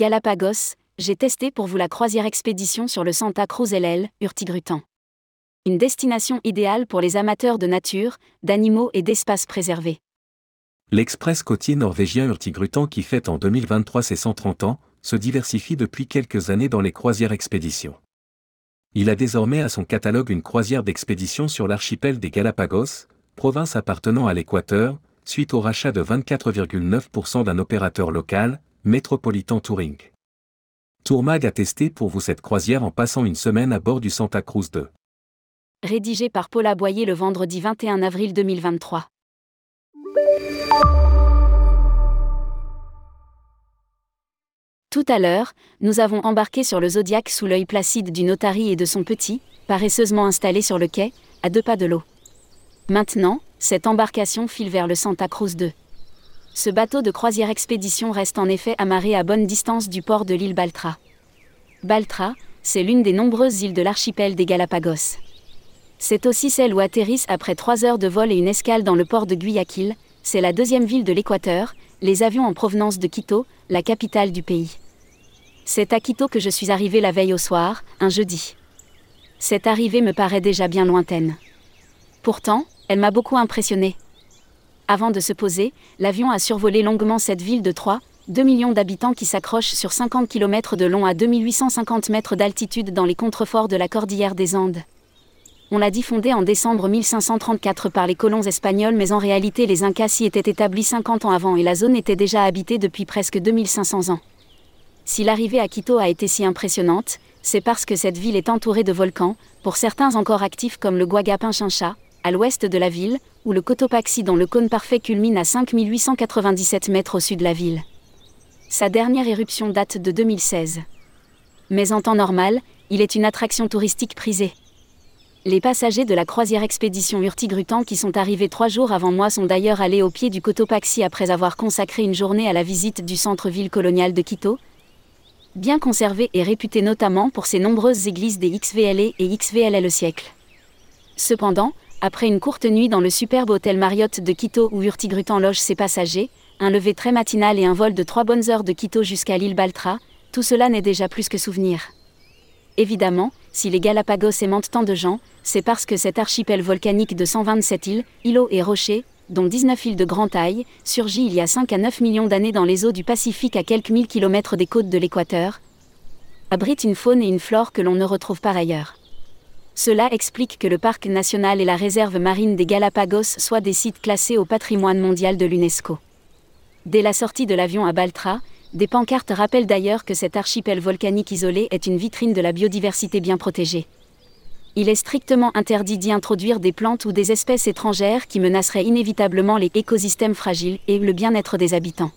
Galapagos, j'ai testé pour vous la croisière expédition sur le Santa Cruz LL, Hurtigruten. Une destination idéale pour les amateurs de nature, d'animaux et d'espaces préservés. L'express côtier norvégien Hurtigruten qui fête en 2023 ses 130 ans, se diversifie depuis quelques années dans les croisières expéditions. Il a désormais à son catalogue une croisière d'expédition sur l'archipel des Galapagos, province appartenant à l'Équateur, suite au rachat de 24,9% d'un opérateur local, Metropolitan Touring. Tourmag a testé pour vous cette croisière en passant une semaine à bord du Santa Cruz 2. Rédigé par Paula Boyer le vendredi 21 avril 2023. Tout à l'heure, nous avons embarqué sur le Zodiac sous l'œil placide du notari et de son petit, paresseusement installé sur le quai, à deux pas de l'eau. Maintenant, cette embarcation file vers le Santa Cruz 2. Ce bateau de croisière expédition reste en effet amarré à bonne distance du port de l'île Baltra. Baltra, c'est l'une des nombreuses îles de l'archipel des Galapagos. C'est aussi celle où atterrissent après trois heures de vol et une escale dans le port de Guayaquil, c'est la deuxième ville de l'Équateur, les avions en provenance de Quito, la capitale du pays. C'est à Quito que je suis arrivé la veille au soir, un jeudi. Cette arrivée me paraît déjà bien lointaine. Pourtant, elle m'a beaucoup impressionné. Avant de se poser, l'avion a survolé longuement cette ville de 3, 2 millions d'habitants qui s'accroche sur 50 km de long à 2850 mètres d'altitude dans les contreforts de la cordillère des Andes. On l'a dit fondée en décembre 1534 par les colons espagnols, mais en réalité les Incas s'y étaient établis 50 ans avant et la zone était déjà habitée depuis presque 2500 ans. Si l'arrivée à Quito a été si impressionnante, c'est parce que cette ville est entourée de volcans, pour certains encore actifs comme le Guagapin-Chincha, à l'ouest de la ville, ou le Cotopaxi dont le cône parfait culmine à 5897 mètres au sud de la ville. Sa dernière éruption date de 2016. Mais en temps normal, il est une attraction touristique prisée. Les passagers de la croisière expédition Hurtigruten qui sont arrivés trois jours avant moi sont d'ailleurs allés au pied du Cotopaxi après avoir consacré une journée à la visite du centre-ville colonial de Quito. Bien conservé et réputé notamment pour ses nombreuses églises des XVLE et XVLL siècle. Cependant, après une courte nuit dans le superbe hôtel Marriott de Quito où Hurtigruten loge ses passagers, un lever très matinal et un vol de trois bonnes heures de Quito jusqu'à l'île Baltra, tout cela n'est déjà plus que souvenir. Évidemment, si les Galapagos aimantent tant de gens, c'est parce que cet archipel volcanique de 127 îles, îlots et rochers, dont 19 îles de grande taille, surgit il y a 5 à 9 millions d'années dans les eaux du Pacifique à quelques mille kilomètres des côtes de l'équateur, abrite une faune et une flore que l'on ne retrouve par ailleurs. Cela explique que le parc national et la réserve marine des Galapagos soient des sites classés au patrimoine mondial de l'UNESCO. Dès la sortie de l'avion à Baltra, des pancartes rappellent d'ailleurs que cet archipel volcanique isolé est une vitrine de la biodiversité bien protégée. Il est strictement interdit d'y introduire des plantes ou des espèces étrangères qui menaceraient inévitablement les écosystèmes fragiles et le bien-être des habitants.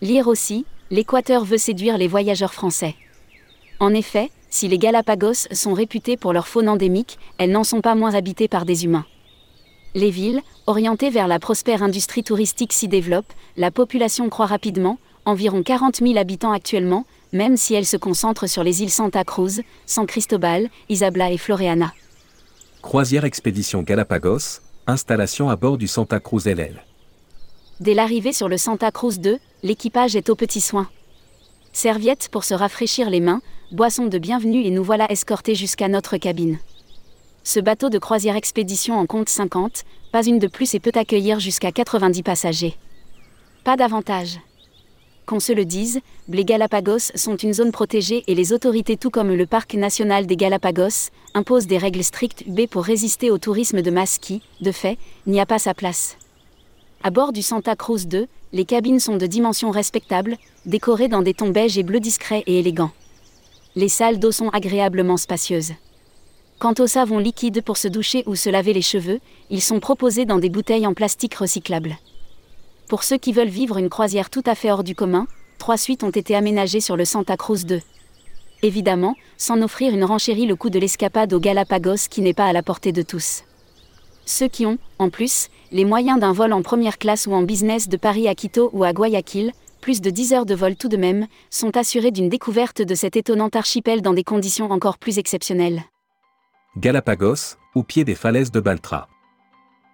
Lire aussi, l'Équateur veut séduire les voyageurs français. En effet, si les Galapagos sont réputés pour leur faune endémique, elles n'en sont pas moins habitées par des humains. Les villes, orientées vers la prospère industrie touristique s'y développent, la population croît rapidement, environ 40 000 habitants actuellement, même si elle se concentre sur les îles Santa Cruz, San Cristobal, Isabela et Floreana. Croisière expédition Galapagos, installation à bord du Santa Cruz LL. Dès l'arrivée sur le Santa Cruz 2, l'équipage est aux petits soins. Serviettes pour se rafraîchir les mains, boissons de bienvenue et nous voilà escortés jusqu'à notre cabine. Ce bateau de croisière expédition en compte 50, pas une de plus et peut accueillir jusqu'à 90 passagers. Pas davantage qu'on se le dise, les Galapagos sont une zone protégée et les autorités tout comme le parc national des Galapagos imposent des règles strictes B pour résister au tourisme de masse qui, de fait, n'y a pas sa place. À bord du Santa Cruz 2, les cabines sont de dimensions respectables, décorées dans des tons beige et bleu discrets et élégants. Les salles d'eau sont agréablement spacieuses. Quant aux savons liquides pour se doucher ou se laver les cheveux, ils sont proposés dans des bouteilles en plastique recyclable. Pour ceux qui veulent vivre une croisière tout à fait hors du commun, trois suites ont été aménagées sur le Santa Cruz 2. Évidemment, sans offrir une renchérie le coût de l'escapade aux Galapagos qui n'est pas à la portée de tous. Ceux qui ont, en plus, les moyens d'un vol en première classe ou en business de Paris à Quito ou à Guayaquil, plus de 10 heures de vol tout de même, sont assurés d'une découverte de cet étonnant archipel dans des conditions encore plus exceptionnelles. Galapagos, au pied des falaises de Baltra.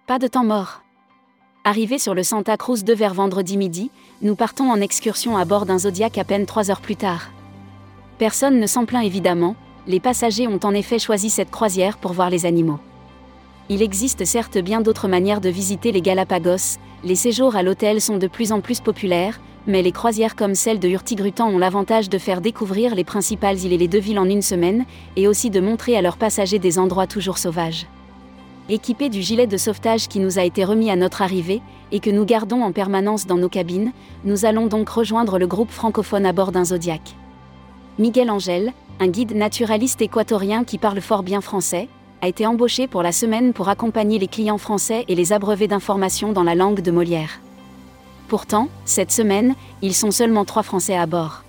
Pas de temps mort. Arrivé sur le Santa Cruz de vers vendredi midi, nous partons en excursion à bord d'un Zodiac à peine 3 heures plus tard. Personne ne s'en plaint évidemment, les passagers ont en effet choisi cette croisière pour voir les animaux. Il existe certes bien d'autres manières de visiter les Galapagos, les séjours à l'hôtel sont de plus en plus populaires, mais les croisières comme celle de Hurtigruten ont l'avantage de faire découvrir les principales îles et les deux villes en une semaine, et aussi de montrer à leurs passagers des endroits toujours sauvages. Équipés du gilet de sauvetage qui nous a été remis à notre arrivée, et que nous gardons en permanence dans nos cabines, nous allons donc rejoindre le groupe francophone à bord d'un Zodiac. Miguel Angel, un guide naturaliste équatorien qui parle fort bien français, a été embauché pour la semaine pour accompagner les clients français et les abreuver d'informations dans la langue de Molière. Pourtant, cette semaine, ils sont seulement trois Français à bord.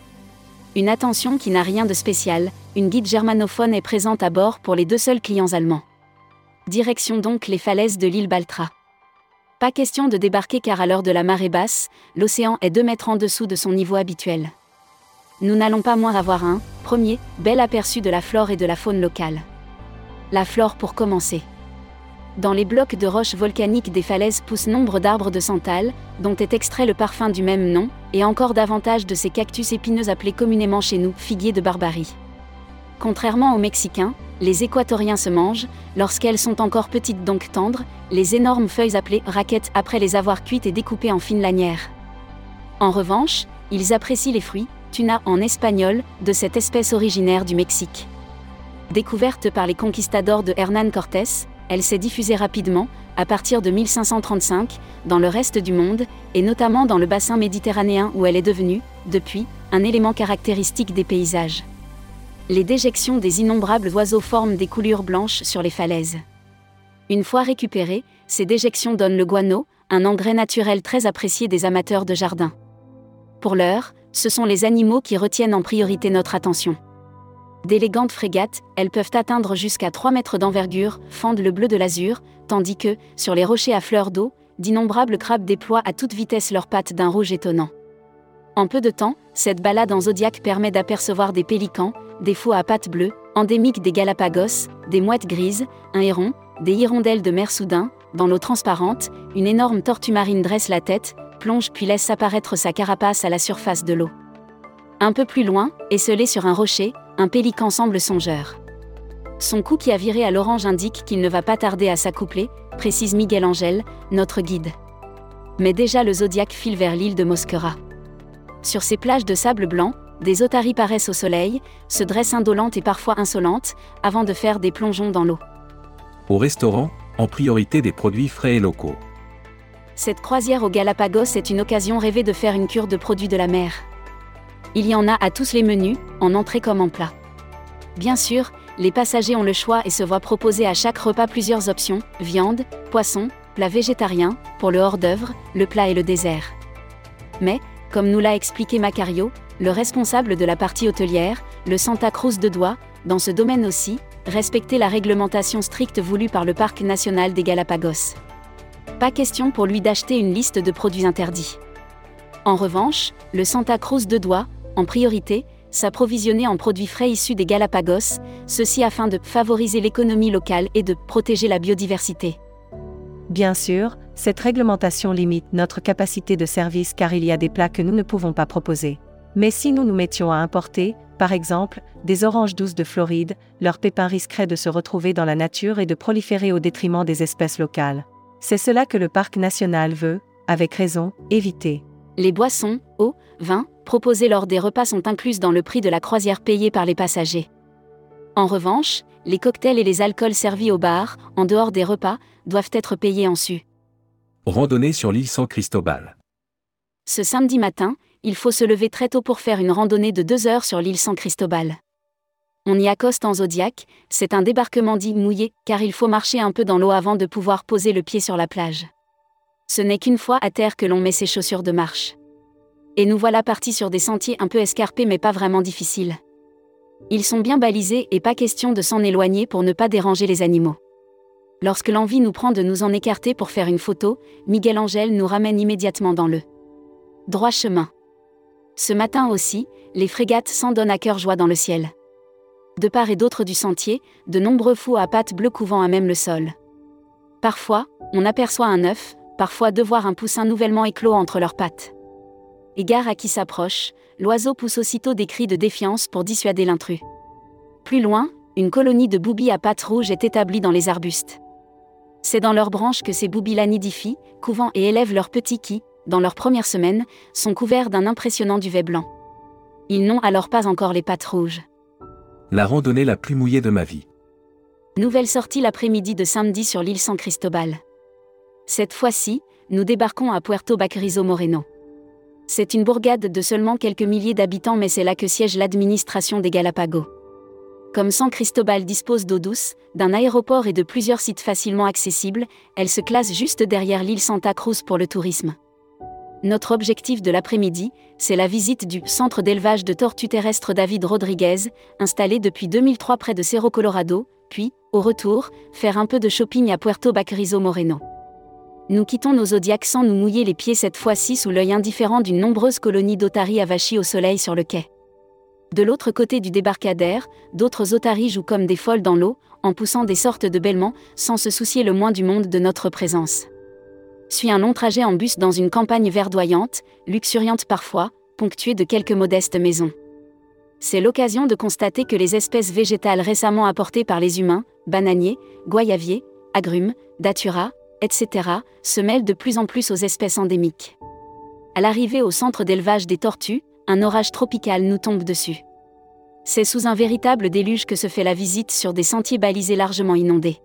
Une attention qui n'a rien de spécial, une guide germanophone est présente à bord pour les deux seuls clients allemands. Direction donc les falaises de l'île Baltra. Pas question de débarquer car à l'heure de la marée basse, l'océan est 2 mètres en dessous de son niveau habituel. Nous n'allons pas moins avoir un, premier, bel aperçu de la flore et de la faune locale la flore pour commencer. Dans les blocs de roches volcaniques des falaises poussent nombre d'arbres de santal, dont est extrait le parfum du même nom, et encore davantage de ces cactus épineux appelés communément chez nous figuiers de Barbarie. Contrairement aux Mexicains, les Équatoriens se mangent, lorsqu'elles sont encore petites donc tendres, les énormes feuilles appelées raquettes après les avoir cuites et découpées en fines lanières. En revanche, ils apprécient les fruits, tuna en espagnol, de cette espèce originaire du Mexique. Découverte par les conquistadors de Hernán Cortés, elle s'est diffusée rapidement, à partir de 1535, dans le reste du monde, et notamment dans le bassin méditerranéen où elle est devenue, depuis, un élément caractéristique des paysages. Les déjections des innombrables oiseaux forment des coulures blanches sur les falaises. Une fois récupérées, ces déjections donnent le guano, un engrais naturel très apprécié des amateurs de jardin. Pour l'heure, ce sont les animaux qui retiennent en priorité notre attention. D'élégantes frégates, elles peuvent atteindre jusqu'à 3 mètres d'envergure, fendent le bleu de l'azur, tandis que, sur les rochers à fleur d'eau, d'innombrables crabes déploient à toute vitesse leurs pattes d'un rouge étonnant. En peu de temps, cette balade en zodiaque permet d'apercevoir des pélicans, des fous à pattes bleues, endémiques des Galapagos, des mouettes grises, un héron, des hirondelles de mer soudain, dans l'eau transparente, une énorme tortue marine dresse la tête, plonge puis laisse apparaître sa carapace à la surface de l'eau. Un peu plus loin, esselé sur un rocher, un pélican semble songeur. Son cou qui a viré à l'orange indique qu'il ne va pas tarder à s'accoupler, précise Miguel Angel, notre guide. Mais déjà le zodiaque file vers l'île de Mosquera. Sur ces plages de sable blanc, des otaries paraissent au soleil, se dressent indolentes et parfois insolentes, avant de faire des plongeons dans l'eau. Au restaurant, en priorité des produits frais et locaux. Cette croisière au Galapagos est une occasion rêvée de faire une cure de produits de la mer. Il y en a à tous les menus, en entrée comme en plat. Bien sûr, les passagers ont le choix et se voient proposer à chaque repas plusieurs options, viande, poisson, plat végétarien, pour le hors-d'œuvre, le plat et le dessert. Mais, comme nous l'a expliqué Macario, le responsable de la partie hôtelière, le Santa Cruz de Doigt, dans ce domaine aussi, respecter la réglementation stricte voulue par le Parc national des Galapagos. Pas question pour lui d'acheter une liste de produits interdits. En revanche, le Santa Cruz de Doigt, en priorité, s'approvisionner en produits frais issus des Galapagos, ceci afin de favoriser l'économie locale et de protéger la biodiversité. Bien sûr, cette réglementation limite notre capacité de service car il y a des plats que nous ne pouvons pas proposer. Mais si nous nous mettions à importer, par exemple, des oranges douces de Floride, leurs pépins risqueraient de se retrouver dans la nature et de proliférer au détriment des espèces locales. C'est cela que le parc national veut, avec raison, éviter. Les boissons, eau, vin, proposées lors des repas sont incluses dans le prix de la croisière payée par les passagers. En revanche, les cocktails et les alcools servis au bar, en dehors des repas, doivent être payés en su. Randonnée sur l'île San Cristobal. Ce samedi matin, il faut se lever très tôt pour faire une randonnée de deux heures sur l'île San Cristobal. On y accoste en zodiaque, c'est un débarquement dit mouillé, car il faut marcher un peu dans l'eau avant de pouvoir poser le pied sur la plage. Ce n'est qu'une fois à terre que l'on met ses chaussures de marche. Et nous voilà partis sur des sentiers un peu escarpés mais pas vraiment difficiles. Ils sont bien balisés et pas question de s'en éloigner pour ne pas déranger les animaux. Lorsque l'envie nous prend de nous en écarter pour faire une photo, Miguel Angel nous ramène immédiatement dans le droit chemin. Ce matin aussi, les frégates s'en donnent à cœur joie dans le ciel. De part et d'autre du sentier, de nombreux fous à pattes bleues couvant à même le sol. Parfois, on aperçoit un œuf, parfois de voir un poussin nouvellement éclos entre leurs pattes. Égard à qui s'approche, l'oiseau pousse aussitôt des cris de défiance pour dissuader l'intrus. Plus loin, une colonie de boubies à pattes rouges est établie dans les arbustes. C'est dans leurs branches que ces boubies la nidifient, couvant et élèvent leurs petits qui, dans leurs premières semaines, sont couverts d'un impressionnant duvet blanc. Ils n'ont alors pas encore les pattes rouges. La randonnée la plus mouillée de ma vie. Nouvelle sortie l'après-midi de samedi sur l'île San Cristobal. Cette fois-ci, nous débarquons à Puerto Baquerizo Moreno. C'est une bourgade de seulement quelques milliers d'habitants mais c'est là que siège l'administration des Galapagos. Comme San Cristobal dispose d'eau douce, d'un aéroport et de plusieurs sites facilement accessibles, elle se classe juste derrière l'île Santa Cruz pour le tourisme. Notre objectif de l'après-midi, c'est la visite du centre d'élevage de tortues terrestres David Rodriguez, installé depuis 2003 près de Cerro Colorado, puis, au retour, faire un peu de shopping à Puerto Baquerizo Moreno. Nous quittons nos zodiacs sans nous mouiller les pieds cette fois-ci sous l'œil indifférent d'une nombreuse colonie d'otaries avachis au soleil sur le quai. De l'autre côté du débarcadère, d'autres otaries jouent comme des folles dans l'eau, en poussant des sortes de bêlements, sans se soucier le moins du monde de notre présence suit un long trajet en bus dans une campagne verdoyante, luxuriante parfois, ponctuée de quelques modestes maisons. C'est l'occasion de constater que les espèces végétales récemment apportées par les humains, bananiers, goyaviers, agrumes, datura, etc., se mêlent de plus en plus aux espèces endémiques. À l'arrivée au centre d'élevage des tortues, un orage tropical nous tombe dessus. C'est sous un véritable déluge que se fait la visite sur des sentiers balisés largement inondés.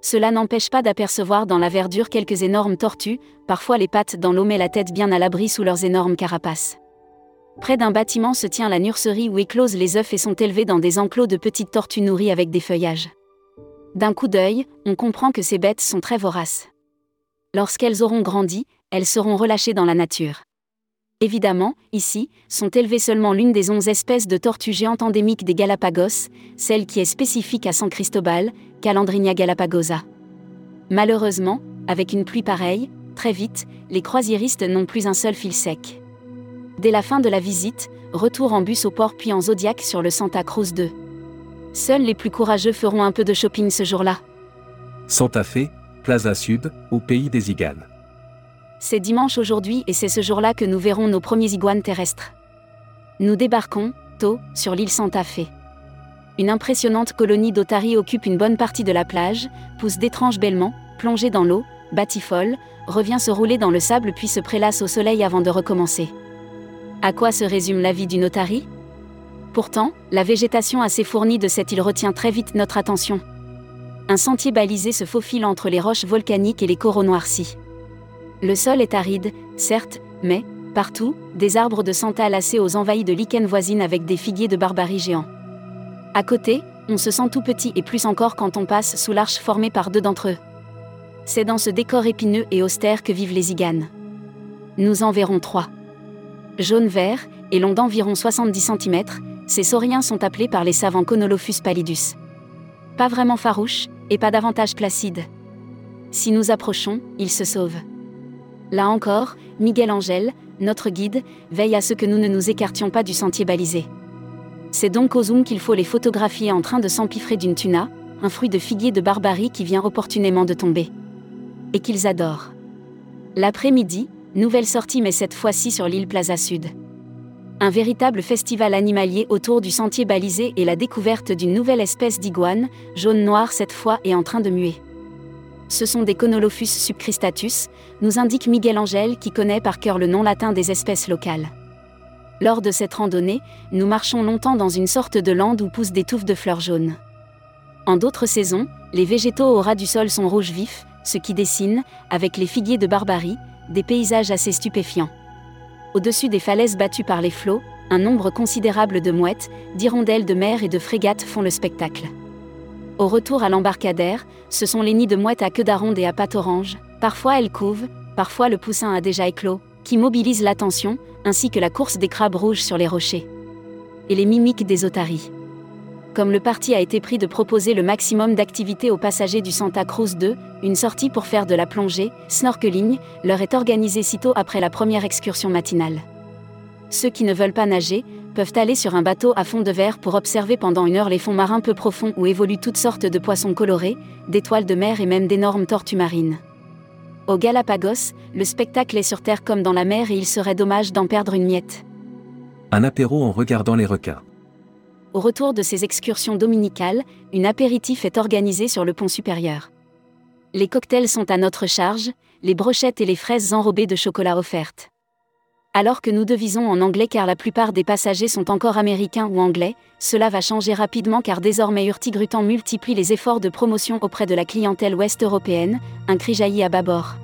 Cela n'empêche pas d'apercevoir dans la verdure quelques énormes tortues, parfois les pattes dans l'eau mais la tête bien à l'abri sous leurs énormes carapaces. Près d'un bâtiment se tient la nurserie où éclosent les œufs et sont élevés dans des enclos de petites tortues nourries avec des feuillages. D'un coup d'œil, on comprend que ces bêtes sont très voraces. Lorsqu'elles auront grandi, elles seront relâchées dans la nature. Évidemment, ici, sont élevées seulement l'une des onze espèces de tortues géantes endémiques des Galapagos, celle qui est spécifique à San Cristobal, Calandrinia galapagosa. Malheureusement, avec une pluie pareille, très vite, les croisiéristes n'ont plus un seul fil sec. Dès la fin de la visite, retour en bus au port puis en Zodiac sur le Santa Cruz 2. Seuls les plus courageux feront un peu de shopping ce jour-là. Santa Fe, Plaza Sud, au pays des iguanes. C'est dimanche aujourd'hui et c'est ce jour-là que nous verrons nos premiers iguanes terrestres. Nous débarquons, tôt, sur l'île Santa Fe. Une impressionnante colonie d'otaries occupe une bonne partie de la plage, pousse d'étranges bêlements, plongée dans l'eau, batifole, revient se rouler dans le sable puis se prélasse au soleil avant de recommencer. À quoi se résume la vie d'une otarie? Pourtant, la végétation assez fournie de cette île retient très vite notre attention. Un sentier balisé se faufile entre les roches volcaniques et les coraux noircis. Le sol est aride, certes, mais, partout, des arbres de santal lacés aux envahis de lichens voisines avec des figuiers de barbarie géants. À côté, on se sent tout petit et plus encore quand on passe sous l'arche formée par deux d'entre eux. C'est dans ce décor épineux et austère que vivent les iganes. Nous en verrons trois. Jaune-vert, et long d'environ 70 cm, ces sauriens sont appelés par les savants Conolophus pallidus. Pas vraiment farouches, et pas davantage placides. Si nous approchons, ils se sauvent. Là encore, Miguel Angel, notre guide, veille à ce que nous ne nous écartions pas du sentier balisé. C'est donc au zoom qu'il faut les photographier en train de s'empiffrer d'une tuna, un fruit de figuier de barbarie qui vient opportunément de tomber. Et qu'ils adorent. L'après-midi, nouvelle sortie mais cette fois-ci sur l'île Plaza Sud. Un véritable festival animalier autour du sentier balisé et la découverte d'une nouvelle espèce d'iguane, jaune-noir cette fois et en train de muer ce sont des Conolophus subcristatus, nous indique Miguel Angel qui connaît par cœur le nom latin des espèces locales. Lors de cette randonnée, nous marchons longtemps dans une sorte de lande où poussent des touffes de fleurs jaunes. En d'autres saisons, les végétaux au ras du sol sont rouges vifs, ce qui dessine, avec les figuiers de Barbarie, des paysages assez stupéfiants. Au-dessus des falaises battues par les flots, un nombre considérable de mouettes, d'hirondelles de mer et de frégates font le spectacle. Au retour à l'embarcadère, ce sont les nids de mouettes à queue d'aronde et à pattes orange, parfois elles couvent, parfois le poussin a déjà éclos, qui mobilisent l'attention, ainsi que la course des crabes rouges sur les rochers. Et les mimiques des otaries. Comme le parti a été pris de proposer le maximum d'activités aux passagers du Santa Cruz 2, une sortie pour faire de la plongée, snorkeling, leur est organisée sitôt après la première excursion matinale. Ceux qui ne veulent pas nager, peuvent aller sur un bateau à fond de verre pour observer pendant une heure les fonds marins peu profonds où évoluent toutes sortes de poissons colorés, d'étoiles de mer et même d'énormes tortues marines. Au Galapagos, le spectacle est sur Terre comme dans la mer et il serait dommage d'en perdre une miette. Un apéro en regardant les requins. Au retour de ces excursions dominicales, une apéritif est organisée sur le pont supérieur. Les cocktails sont à notre charge, les brochettes et les fraises enrobées de chocolat offertes. Alors que nous devisons en anglais car la plupart des passagers sont encore américains ou anglais, cela va changer rapidement car désormais Hurtigruten multiplie les efforts de promotion auprès de la clientèle ouest européenne, un cri jaillit à bâbord.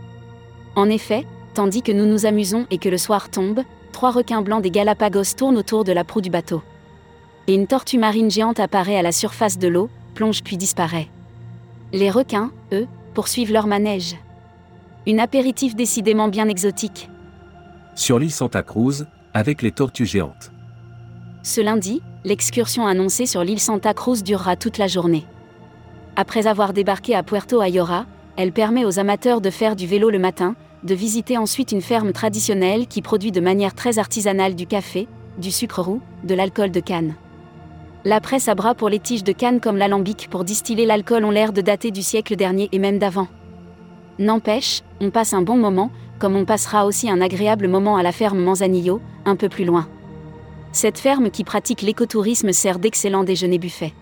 En effet, tandis que nous nous amusons et que le soir tombe, trois requins blancs des Galapagos tournent autour de la proue du bateau. Et une tortue marine géante apparaît à la surface de l'eau, plonge puis disparaît. Les requins, eux, poursuivent leur manège. Une apéritif décidément bien exotique. Sur l'île Santa Cruz, avec les tortues géantes. Ce lundi, l'excursion annoncée sur l'île Santa Cruz durera toute la journée. Après avoir débarqué à Puerto Ayora, elle permet aux amateurs de faire du vélo le matin, de visiter ensuite une ferme traditionnelle qui produit de manière très artisanale du café, du sucre roux, de l'alcool de canne. La presse à bras pour les tiges de canne comme l'alambic pour distiller l'alcool ont l'air de dater du siècle dernier et même d'avant. N'empêche, on passe un bon moment, comme on passera aussi un agréable moment à la ferme Manzanillo, un peu plus loin. Cette ferme qui pratique l'écotourisme sert d'excellent déjeuner buffet.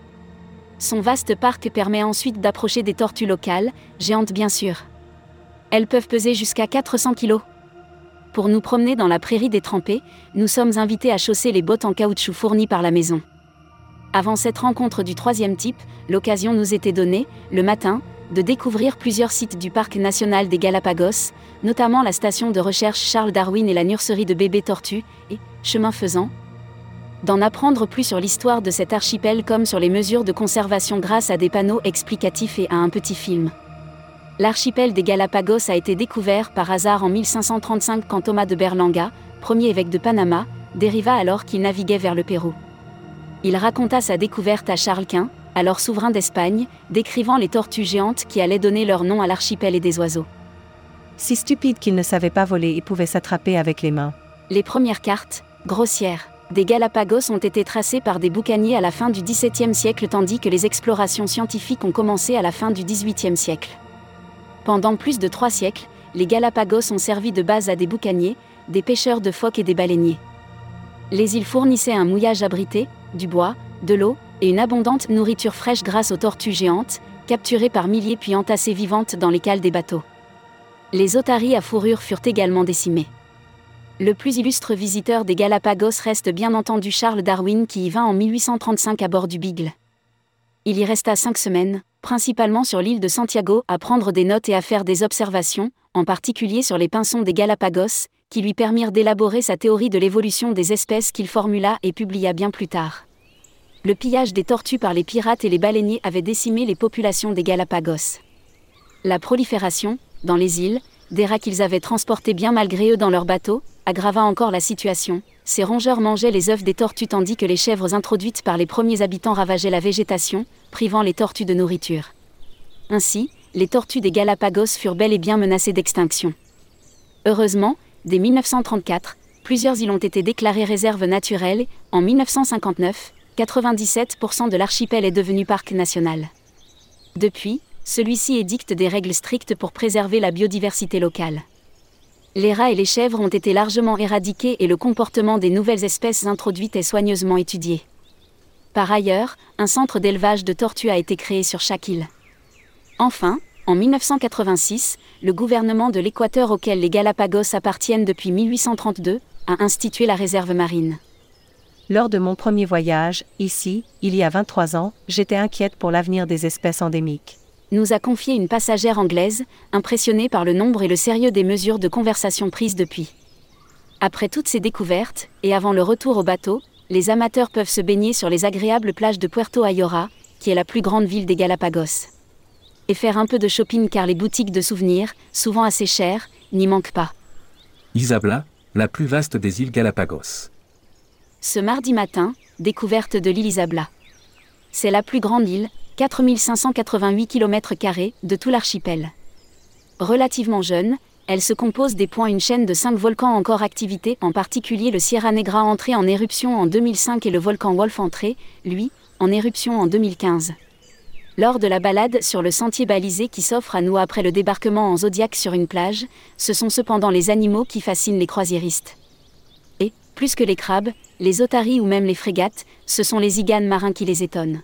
Son vaste parc permet ensuite d'approcher des tortues locales, géantes bien sûr. Elles peuvent peser jusqu'à 400 kg. Pour nous promener dans la prairie détrempée, nous sommes invités à chausser les bottes en caoutchouc fournies par la maison. Avant cette rencontre du troisième type, l'occasion nous était donnée, le matin, de découvrir plusieurs sites du parc national des Galapagos, notamment la station de recherche Charles Darwin et la nurserie de bébés tortues, et, chemin faisant, d'en apprendre plus sur l'histoire de cet archipel comme sur les mesures de conservation grâce à des panneaux explicatifs et à un petit film. L'archipel des Galapagos a été découvert par hasard en 1535 quand Thomas de Berlanga, premier évêque de Panama, dériva alors qu'il naviguait vers le Pérou. Il raconta sa découverte à Charles Quint, alors souverain d'Espagne, décrivant les tortues géantes qui allaient donner leur nom à l'archipel et des oiseaux. Si stupide qu'il ne savait pas voler et pouvait s'attraper avec les mains. Les premières cartes, grossières, des Galapagos ont été tracées par des boucaniers à la fin du XVIIe siècle tandis que les explorations scientifiques ont commencé à la fin du XVIIIe siècle. Pendant plus de trois siècles, les Galapagos ont servi de base à des boucaniers, des pêcheurs de phoques et des baleiniers. Les îles fournissaient un mouillage abrité, du bois, de l'eau, et une abondante nourriture fraîche grâce aux tortues géantes, capturées par milliers puis entassées vivantes dans les cales des bateaux. Les otaries à fourrure furent également décimées. Le plus illustre visiteur des Galapagos reste bien entendu Charles Darwin qui y vint en 1835 à bord du Beagle. Il y resta cinq semaines, principalement sur l'île de Santiago, à prendre des notes et à faire des observations, en particulier sur les pinsons des Galapagos, qui lui permirent d'élaborer sa théorie de l'évolution des espèces qu'il formula et publia bien plus tard le pillage des tortues par les pirates et les baleiniers avait décimé les populations des Galapagos. La prolifération, dans les îles, des rats qu'ils avaient transportés bien malgré eux dans leurs bateaux, aggrava encore la situation. Ces rongeurs mangeaient les œufs des tortues tandis que les chèvres introduites par les premiers habitants ravageaient la végétation, privant les tortues de nourriture. Ainsi, les tortues des Galapagos furent bel et bien menacées d'extinction. Heureusement, dès 1934, plusieurs îles ont été déclarées réserves naturelles, en 1959, 97% de l'archipel est devenu parc national. Depuis, celui-ci édicte des règles strictes pour préserver la biodiversité locale. Les rats et les chèvres ont été largement éradiqués et le comportement des nouvelles espèces introduites est soigneusement étudié. Par ailleurs, un centre d'élevage de tortues a été créé sur chaque île. Enfin, en 1986, le gouvernement de l'Équateur auquel les Galapagos appartiennent depuis 1832 a institué la réserve marine. Lors de mon premier voyage, ici, il y a 23 ans, j'étais inquiète pour l'avenir des espèces endémiques. Nous a confié une passagère anglaise, impressionnée par le nombre et le sérieux des mesures de conversation prises depuis. Après toutes ces découvertes, et avant le retour au bateau, les amateurs peuvent se baigner sur les agréables plages de Puerto Ayora, qui est la plus grande ville des Galapagos. Et faire un peu de shopping car les boutiques de souvenirs, souvent assez chères, n'y manquent pas. Isabla, la plus vaste des îles Galapagos. Ce mardi matin, découverte de l'île Isabla. C'est la plus grande île, 4588 km, de tout l'archipel. Relativement jeune, elle se compose des points une chaîne de cinq volcans encore activité, en particulier le Sierra Negra entré en éruption en 2005 et le volcan Wolf entré, lui, en éruption en 2015. Lors de la balade sur le sentier balisé qui s'offre à nous après le débarquement en Zodiac sur une plage, ce sont cependant les animaux qui fascinent les croisiéristes. Et, plus que les crabes, les otaries ou même les frégates, ce sont les iganes marins qui les étonnent.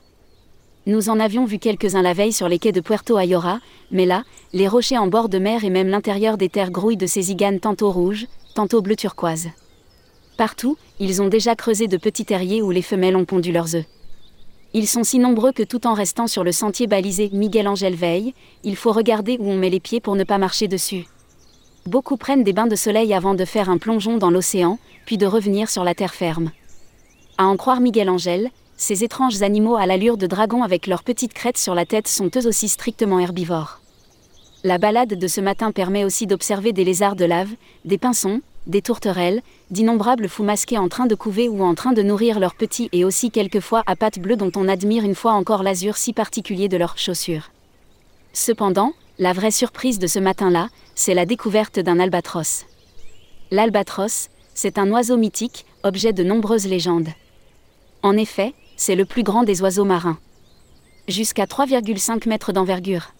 Nous en avions vu quelques-uns la veille sur les quais de Puerto Ayora, mais là, les rochers en bord de mer et même l'intérieur des terres grouillent de ces iganes tantôt rouges, tantôt bleu turquoise. Partout, ils ont déjà creusé de petits terriers où les femelles ont pondu leurs œufs. Ils sont si nombreux que tout en restant sur le sentier balisé Miguel Angel Veille, il faut regarder où on met les pieds pour ne pas marcher dessus. Beaucoup prennent des bains de soleil avant de faire un plongeon dans l'océan, puis de revenir sur la terre ferme. À en croire Miguel Angel, ces étranges animaux à l'allure de dragons avec leurs petites crêtes sur la tête sont eux aussi strictement herbivores. La balade de ce matin permet aussi d'observer des lézards de lave, des pinsons, des tourterelles, d'innombrables fous masqués en train de couver ou en train de nourrir leurs petits et aussi quelquefois à pattes bleues dont on admire une fois encore l'azur si particulier de leurs chaussures. Cependant, la vraie surprise de ce matin-là, c'est la découverte d'un albatros. L'albatros, c'est un oiseau mythique, objet de nombreuses légendes. En effet, c'est le plus grand des oiseaux marins. Jusqu'à 3,5 mètres d'envergure.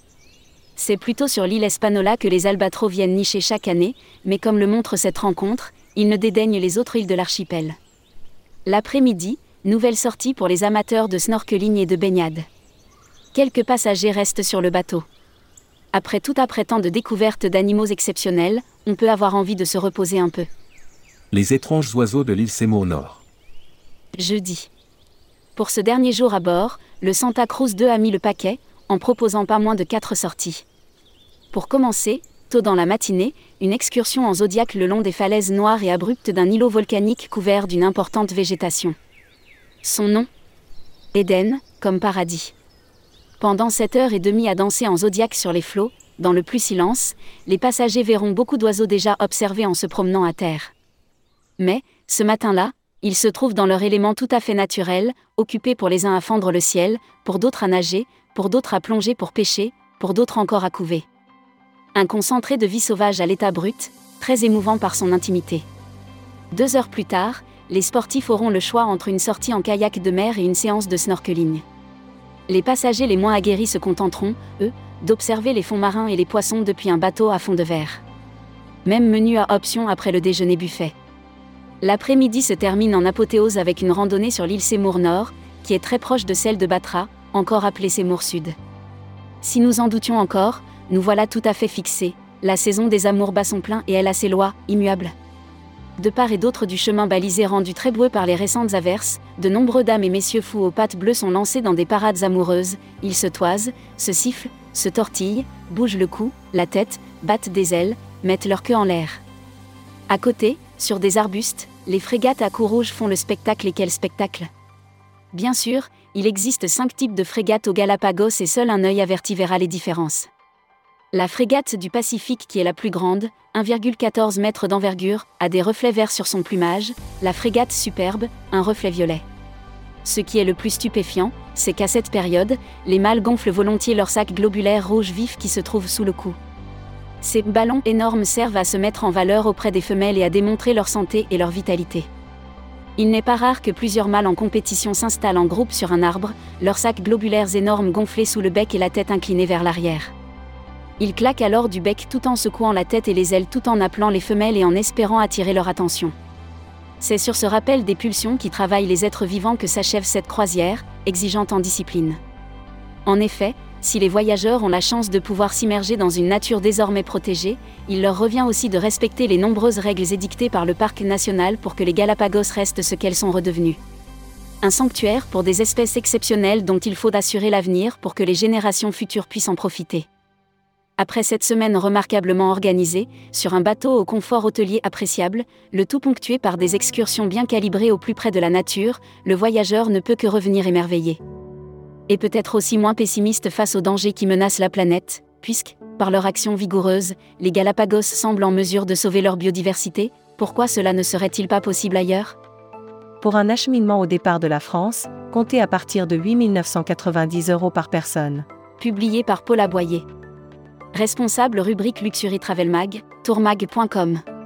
C'est plutôt sur l'île Espanola que les albatros viennent nicher chaque année, mais comme le montre cette rencontre, ils ne dédaignent les autres îles de l'archipel. L'après-midi, nouvelle sortie pour les amateurs de snorkeling et de baignade. Quelques passagers restent sur le bateau. Après tout après tant de découvertes d'animaux exceptionnels, on peut avoir envie de se reposer un peu. Les étranges oiseaux de l'île Seymour Nord. Jeudi. Pour ce dernier jour à bord, le Santa Cruz 2 a mis le paquet, en proposant pas moins de quatre sorties. Pour commencer, tôt dans la matinée, une excursion en zodiaque le long des falaises noires et abruptes d'un îlot volcanique couvert d'une importante végétation. Son nom? Éden, comme paradis. Pendant sept heures et demie à danser en zodiaque sur les flots, dans le plus silence, les passagers verront beaucoup d'oiseaux déjà observés en se promenant à terre. Mais, ce matin-là, ils se trouvent dans leur élément tout à fait naturel, occupés pour les uns à fendre le ciel, pour d'autres à nager, pour d'autres à plonger pour pêcher, pour d'autres encore à couver. Un concentré de vie sauvage à l'état brut, très émouvant par son intimité. Deux heures plus tard, les sportifs auront le choix entre une sortie en kayak de mer et une séance de snorkeling. Les passagers les moins aguerris se contenteront, eux, d'observer les fonds marins et les poissons depuis un bateau à fond de verre. Même menu à option après le déjeuner buffet. L'après-midi se termine en apothéose avec une randonnée sur l'île Seymour Nord, qui est très proche de celle de Batra, encore appelée Seymour Sud. Si nous en doutions encore, nous voilà tout à fait fixés. La saison des amours bat son plein et elle a ses lois, immuables. De part et d'autre du chemin balisé rendu très boueux par les récentes averses, de nombreux dames et messieurs fous aux pattes bleues sont lancés dans des parades amoureuses, ils se toisent, se sifflent, se tortillent, bougent le cou, la tête, battent des ailes, mettent leur queue en l'air. À côté, sur des arbustes, les frégates à cou rouge font le spectacle et quel spectacle Bien sûr, il existe cinq types de frégates aux Galapagos et seul un œil averti verra les différences. La frégate du Pacifique qui est la plus grande, 1,14 m d'envergure, a des reflets verts sur son plumage, la frégate Superbe, un reflet violet. Ce qui est le plus stupéfiant, c'est qu'à cette période, les mâles gonflent volontiers leurs sacs globulaires rouge vif qui se trouvent sous le cou. Ces ballons énormes servent à se mettre en valeur auprès des femelles et à démontrer leur santé et leur vitalité. Il n'est pas rare que plusieurs mâles en compétition s'installent en groupe sur un arbre, leurs sacs globulaires énormes gonflés sous le bec et la tête inclinée vers l'arrière. Ils claquent alors du bec tout en secouant la tête et les ailes tout en appelant les femelles et en espérant attirer leur attention. C'est sur ce rappel des pulsions qui travaillent les êtres vivants que s'achève cette croisière, exigeante en discipline. En effet, si les voyageurs ont la chance de pouvoir s'immerger dans une nature désormais protégée, il leur revient aussi de respecter les nombreuses règles édictées par le parc national pour que les Galapagos restent ce qu'elles sont redevenues. Un sanctuaire pour des espèces exceptionnelles dont il faut assurer l'avenir pour que les générations futures puissent en profiter. Après cette semaine remarquablement organisée, sur un bateau au confort hôtelier appréciable, le tout ponctué par des excursions bien calibrées au plus près de la nature, le voyageur ne peut que revenir émerveillé. Et peut-être aussi moins pessimiste face aux dangers qui menacent la planète, puisque, par leur action vigoureuse, les Galapagos semblent en mesure de sauver leur biodiversité, pourquoi cela ne serait-il pas possible ailleurs? Pour un acheminement au départ de la France, comptez à partir de 8 990 euros par personne. Publié par Paul Aboyer. Responsable rubrique Luxury Travel Mag, tourmag.com.